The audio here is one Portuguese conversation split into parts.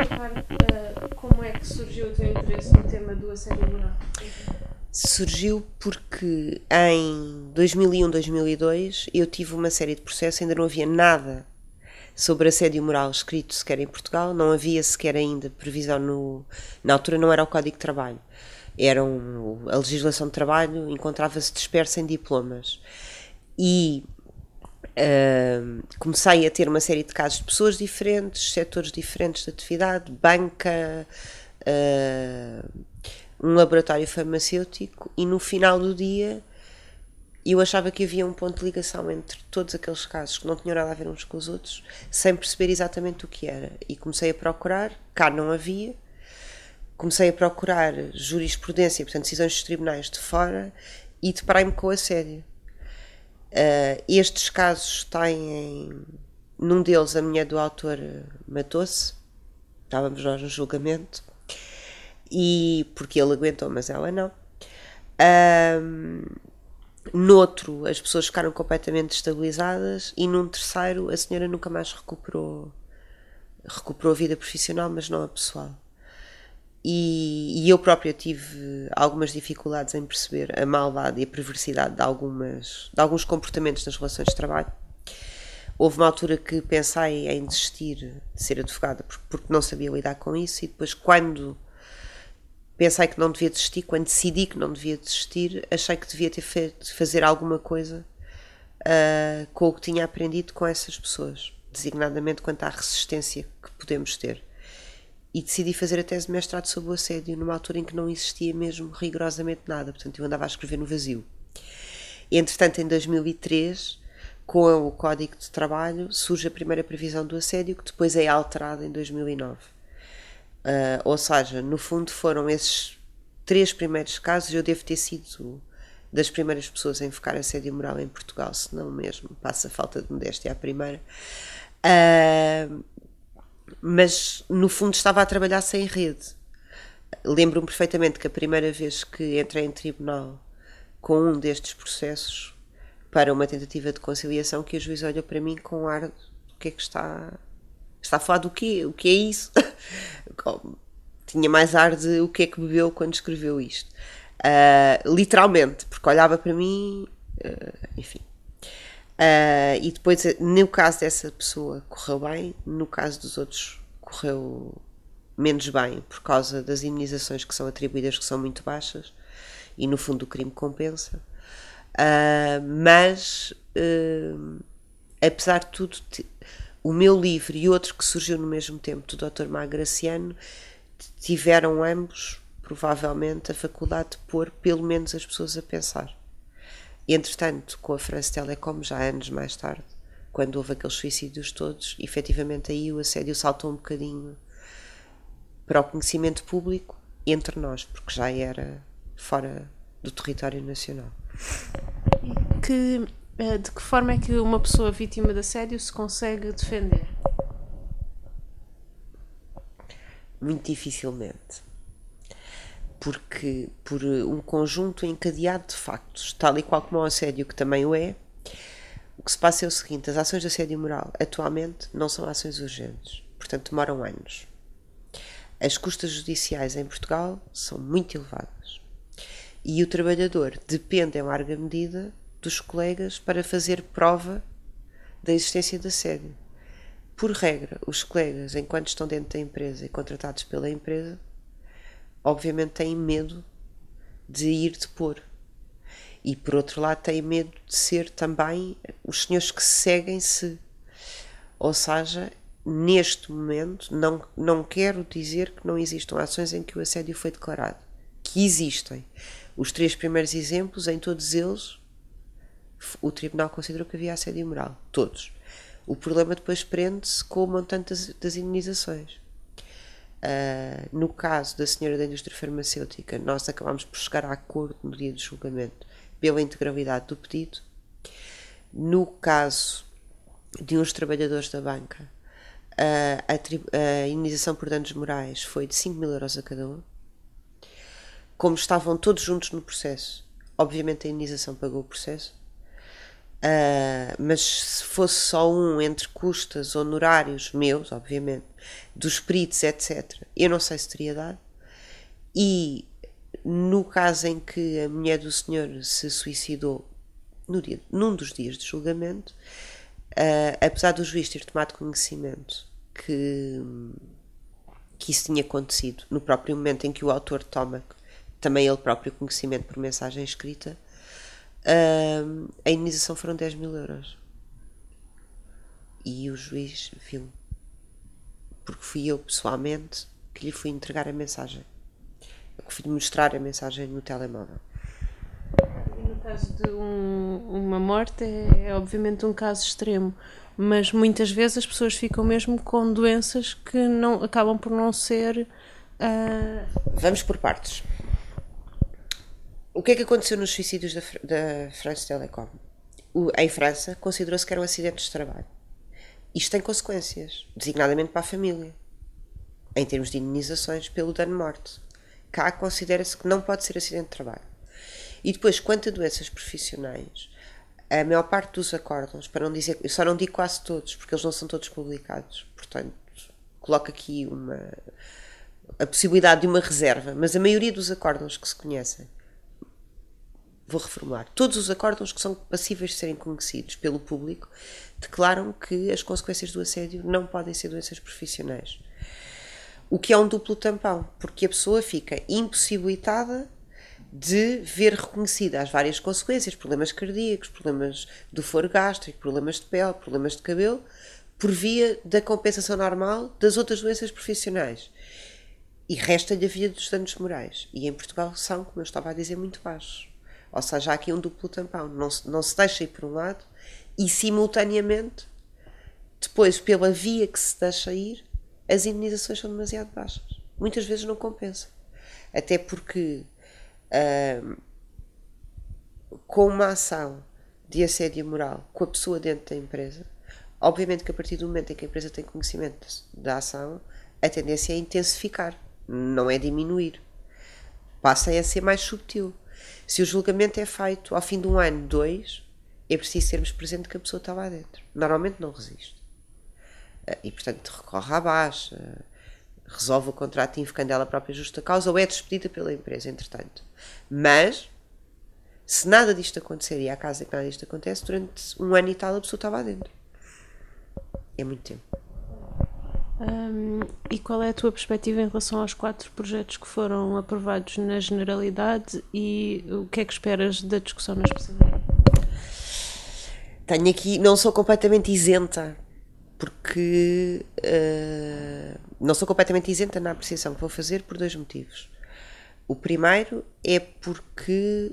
uh, como é que surgiu o teu interesse no tema do assédio moral? Surgiu porque em 2001, 2002 eu tive uma série de processos, ainda não havia nada sobre assédio moral escrito sequer em Portugal, não havia sequer ainda previsão no. Na altura não era o Código de Trabalho, era um, a legislação de trabalho encontrava-se dispersa em diplomas. E comecei a ter uma série de casos de pessoas diferentes, setores diferentes de atividade, banca, uh, um laboratório farmacêutico, e no final do dia eu achava que havia um ponto de ligação entre todos aqueles casos que não tinham nada a ver uns com os outros, sem perceber exatamente o que era. E comecei a procurar, cá não havia, comecei a procurar jurisprudência, portanto, decisões dos tribunais de fora, e deparei-me com o assédio. Uh, estes casos têm. Num deles, a mulher do autor matou-se, estávamos nós no julgamento, e porque ele aguentou, mas ela não. Uh, Noutro, as pessoas ficaram completamente estabilizadas e num terceiro, a senhora nunca mais recuperou recuperou a vida profissional, mas não a pessoal. E, e, eu própria tive algumas dificuldades em perceber a maldade e a perversidade de, algumas, de alguns comportamentos nas relações de trabalho. Houve uma altura que pensei em desistir de ser advogada porque não sabia lidar com isso, e depois, quando pensei que não devia desistir, quando decidi que não devia desistir, achei que devia ter feito fazer alguma coisa uh, com o que tinha aprendido com essas pessoas, designadamente quanto à resistência que podemos ter. E decidi fazer a tese de mestrado sobre o assédio numa altura em que não existia mesmo rigorosamente nada, portanto eu andava a escrever no vazio. Entretanto, em 2003, com o Código de Trabalho, surge a primeira previsão do assédio, que depois é alterada em 2009. Uh, ou seja, no fundo foram esses três primeiros casos, eu devo ter sido das primeiras pessoas a enfocar assédio moral em Portugal, se não mesmo, passa falta de modéstia à primeira. Uh, mas no fundo estava a trabalhar sem rede. Lembro-me perfeitamente que a primeira vez que entrei em tribunal com um destes processos para uma tentativa de conciliação, que o juiz olhou para mim com um ar o que é que está Está a falar do quê? O que é isso? Tinha mais ar de o que é que bebeu quando escreveu isto. Uh, literalmente, porque olhava para mim, uh, enfim. Uh, e depois, no caso dessa pessoa, correu bem, no caso dos outros, correu menos bem, por causa das imunizações que são atribuídas, que são muito baixas, e no fundo o crime compensa. mas, apesar de tudo, o meu livro e outro que surgiu no mesmo tempo, do Dr. Magraciano, tiveram ambos, provavelmente, a faculdade de pôr pelo menos as pessoas a pensar. Entretanto, com a France Telecom, já anos mais tarde, quando houve aqueles suicídios todos, efetivamente aí o assédio saltou um bocadinho para o conhecimento público entre nós, porque já era fora do território nacional. Que eh, de que forma é que uma pessoa vítima de assédio se consegue defender? Muito dificilmente. Porque, por um conjunto encadeado de factos, tal e qual como o assédio, que também o é, o que se passa é o seguinte: as ações de assédio moral atualmente não são ações urgentes, portanto demoram anos. As custas judiciais em Portugal são muito elevadas e o trabalhador depende, em larga medida, dos colegas para fazer prova da existência de assédio. Por regra, os colegas, enquanto estão dentro da empresa e contratados pela empresa, obviamente têm medo de ir depor. E por outro lado, têm medo de ser também os senhores que seguem-se. Ou seja, neste momento, não, não quero dizer que não existam ações em que o assédio foi declarado. Que existem. Os três primeiros exemplos, em todos eles, o tribunal considerou que havia assédio moral. Todos. O problema depois prende-se com o montante das, das indenizações. Uh, no caso da senhora da indústria farmacêutica, nós acabámos por chegar a acordo no dia do julgamento pela integralidade do pedido. No caso de uns trabalhadores da banca, uh, a, a, indenização por danos morais foi de 5 mil euros a cada um. Como estavam todos juntos no processo, obviamente a indenização pagou o processo Uh, mas se fosse só um entre custas, honorários meus, obviamente, dos peritos, etc., eu não sei se teria dado. E no caso em que a mulher do senhor se suicidou no dia, num dos dias de julgamento, uh, apesar do juiz ter tomado conhecimento que, que isso tinha acontecido no próprio momento em que o autor toma também ele próprio conhecimento por mensagem escrita, uh, a indenização foram 10 mil euros. E o juiz viu. Porque fui eu pessoalmente que lhe fui entregar a mensagem. Eu fui mostrar a mensagem no telemóvel. E no caso de um, uma morte, é, é obviamente um caso extremo mas muitas vezes as pessoas ficam mesmo com doenças que não acabam por não ser. Uh... Vamos por partes. O que é que aconteceu nos suicídios da, da France Telecom? O, em França, considerou-se que eram acidentes de trabalho. Isto tem consequências, designadamente para a família, em termos de indenizações pelo dano-morte. Cá considera-se que não pode ser acidente de trabalho. E depois, quanto a doenças profissionais, a maior parte dos acórdãos, para não dizer, eu só não digo quase todos, porque eles não são todos publicados, portanto, coloco aqui uma a possibilidade de uma reserva, mas a maioria dos acórdãos que se conhecem vou reformular, todos os acórdãos que são passíveis de serem conhecidos pelo público declaram que as consequências do assédio não podem ser doenças profissionais. O que é um duplo tampão, porque a pessoa fica impossibilitada de ver reconhecidas as várias consequências, problemas cardíacos, problemas do foro gástrico, problemas de pele, problemas de cabelo, por via da compensação normal das outras doenças profissionais. E resta-lhe a via dos danos morais. E em Portugal são, como eu estava a dizer, muito baixos. Ou seja, há aqui um duplo tampão. Não se, não se deixa ir por um lado e, simultaneamente, depois, pela via que se deixa ir, as indenizações são demasiado baixas. Muitas vezes não compensa. Até porque, com uma ação de assédio moral com a pessoa dentro da empresa, obviamente que a partir do momento em que a empresa tem conhecimento da ação, a tendência é intensificar, não é diminuir. Passa a ser mais subtil. Se o julgamento é feito ao fim de um ano, dois, é preciso sermos presentes que a pessoa está lá dentro. Normalmente não resiste. Eh, e, portanto, recorre à baixa, resolve o contrato invocando ela própria justa causa ou é despedida pela empresa, entretanto. Mas, se nada disto acontecer, e há casos em que nada disto acontece, durante um ano e tal a pessoa está lá dentro. É muito tempo. Um, e qual é a tua perspectiva em relação aos quatro projetos que foram aprovados na generalidade e o que é que esperas da discussão na especialidade? Tenho aqui, não sou completamente isenta, porque uh, não sou completamente isenta na apreciação que vou fazer por dois motivos. O primeiro é porque,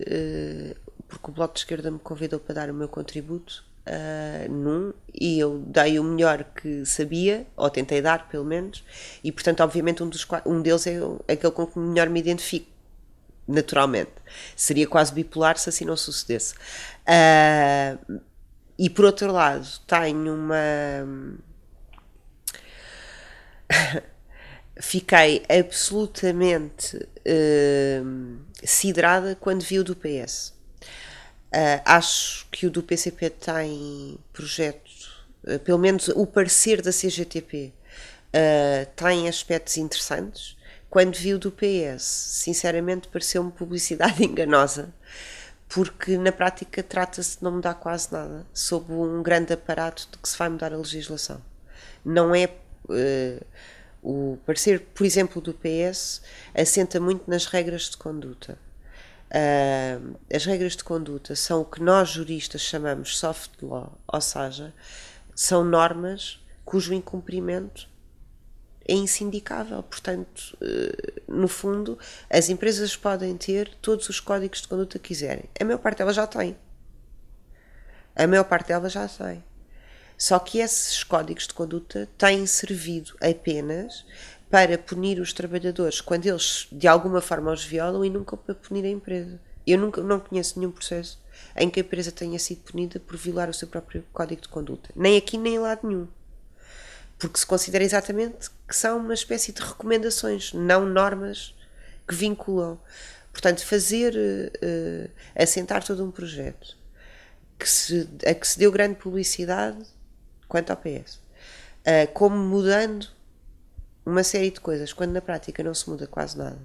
uh, porque o Bloco de Esquerda me convidou para dar o meu contributo uh, num e eu dei o melhor que sabia, ou tentei dar pelo menos, e portanto, obviamente, um, dos, um deles é aquele com que melhor me identifico, naturalmente. Seria quase bipolar se assim não sucedesse. Uh, e por outro lado, tenho uma. Fiquei absolutamente uh, siderada quando vi o do PS. Uh, acho que o do PCP tem projeto, uh, pelo menos o parecer da CGTP uh, tem aspectos interessantes. Quando vi o do PS, sinceramente, pareceu-me publicidade enganosa, porque na prática trata-se de não mudar quase nada, sob um grande aparato de que se vai mudar a legislação. Não é. o parecer, por exemplo, do PS assenta muito nas regras de conduta Uh, as regras de conduta são o que nós juristas chamamos soft law, ou seja, são normas cujo incumprimento é insindicável. Portanto, uh, no fundo, as empresas podem ter todos os códigos de conduta que quiserem. A maior parte delas já tem. A maior parte delas já tem. Só que esses códigos de conduta têm servido apenas para punir os trabalhadores quando eles de alguma forma os violam e nunca para punir a empresa. Eu nunca, não conheço nenhum processo em que a empresa tenha sido punida por violar o seu próprio código de conduta. Nem aqui, nem em lado nenhum. Porque se considera exatamente que são uma espécie de recomendações, não normas que vinculam. Portanto, fazer, uh, assentar todo um projeto que se, a que se deu grande publicidade quanto ao PS, uh, como mudando uma série de coisas, quando na prática não se muda quase nada.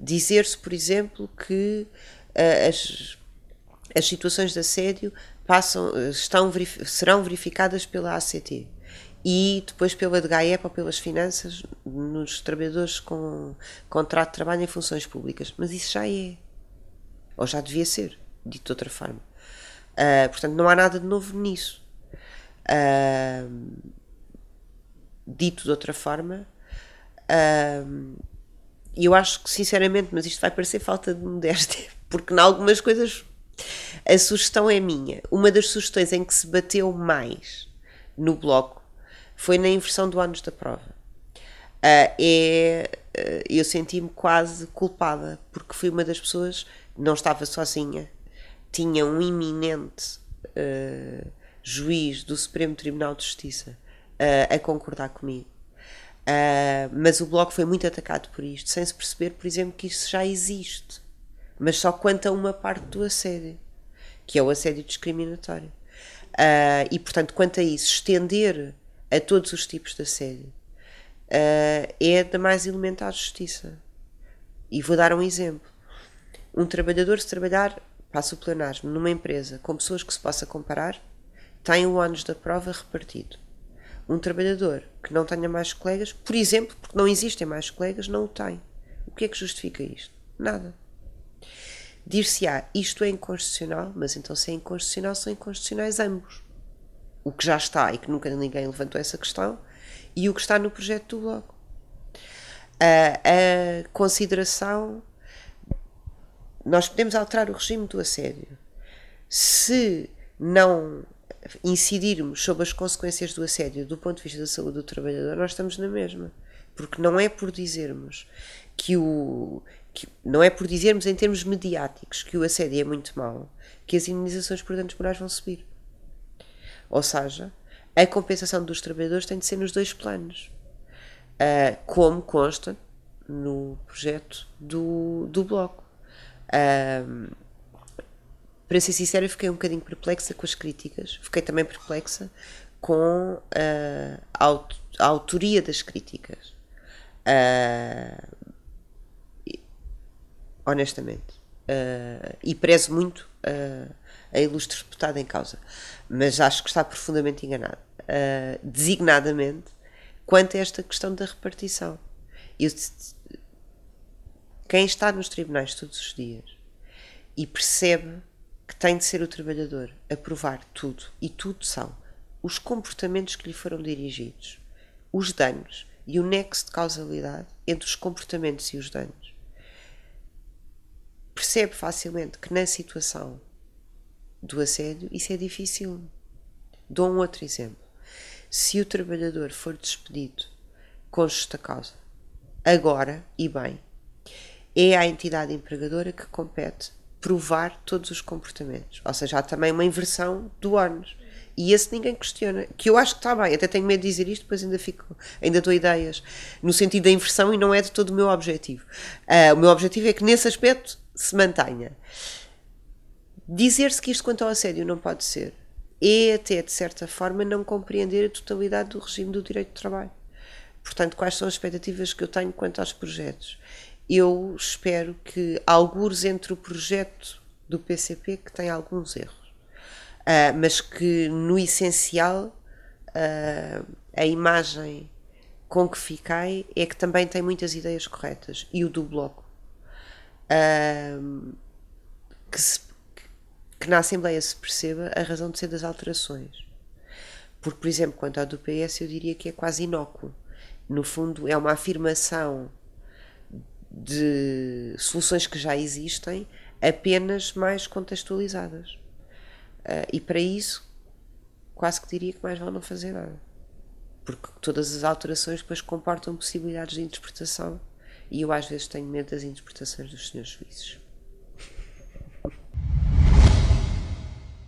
Dizer-se, por exemplo, que uh, as, as situações de assédio passam, estão, serão verificadas pela ACT e depois pela DGAEP ou pelas finanças nos trabalhadores com contrato de trabalho em funções públicas. Mas isso já é. Ou já devia ser, dito de outra forma. Uh, portanto, não há nada de novo nisso. Uh, dito de outra forma, uh, eu acho que, sinceramente, mas isto vai parecer falta de modéstia, porque em algumas coisas a sugestão é minha. Uma das sugestões em que se bateu mais no bloco foi na inversão do ânus da prova. Uh, é, uh, eu senti-me quase culpada, porque fui uma das pessoas, não estava sozinha, tinha um iminente uh, juiz do Supremo Tribunal de Justiça uh, a concordar comigo. Uh, mas o Bloco foi muito atacado por isto, sem se perceber, por exemplo, que isso já existe, mas só quanto a uma parte do assédio, que é o assédio discriminatório. e, portanto, quanto a isso, estender a todos os tipos de assédio é da mais elementar justiça. E vou dar um exemplo. Um trabalhador, se trabalhar passo o pleonasmo, numa empresa com pessoas que se possa comparar, tem o ônus da prova repartido. Um trabalhador que não tenha mais colegas, por exemplo, porque não existem mais colegas, não o tem. O que é que justifica isto? Nada. Dir-se-á, isto é inconstitucional, mas então se é inconstitucional, são inconstitucionais ambos. O que já está e que nunca ninguém levantou essa questão, e o que está no projeto do Bloco. A, a consideração nós podemos alterar o regime do assédio. Se não incidirmos sobre as consequências do assédio do ponto de vista da saúde do trabalhador, nós estamos na mesma. Porque não é por dizermos que o. Que, não é por dizermos em termos mediáticos que o assédio é muito mau que as indenizações por danos morais vão subir. Ou seja, a compensação dos trabalhadores tem de ser nos dois planos. Uh, como consta no projeto do, do Bloco. Um, para ser sincera, fiquei um bocadinho perplexa com as críticas. Fiquei também perplexa com uh, a, aut a, autoria das críticas. Uh, honestamente. Uh, e prezo muito a ilustre deputada em causa. Mas acho que está profundamente enganado. designadamente quanto a esta questão da repartição. Eu quem está nos tribunais todos os dias e percebe que tem de ser o trabalhador a provar tudo, e tudo são os comportamentos que lhe foram dirigidos, os danos e o nexo de causalidade entre os comportamentos e os danos. Percebe facilmente que na situação do assédio isso é difícil. Dou um outro exemplo. Se o trabalhador for despedido com justa causa, agora e bem, é à entidade empregadora que compete provar todos os comportamentos. Ou seja, há também uma inversão do ônus. E esse ninguém questiona. Que eu acho que está bem, até tenho medo de dizer isto, depois ainda fico, ainda dou ideias no sentido da inversão e não é de todo o meu objetivo. Uh, o meu objetivo é que nesse aspecto se mantenha. Dizer-se que isto quanto ao assédio não pode ser é até, de certa forma, não compreender a totalidade do regime do direito de trabalho. Portanto, quais são as expectativas que eu tenho quanto aos projetos? Eu espero que alguns entre o projeto do PCP que tem alguns erros, uh, mas que no essencial uh, a imagem com que fiquei é que também tem muitas ideias corretas. E o do bloco uh, que, se, que na Assembleia se perceba a razão de ser das alterações. Porque por exemplo quanto ao do PS eu diria que é quase inócuo. No fundo é uma afirmação de soluções que já existem, apenas mais contextualizadas. Uh, e para isso, quase que diria que mais vale não fazer nada. Porque todas as alterações depois comportam possibilidades de interpretação e eu às vezes tenho medo das interpretações dos senhores juízes.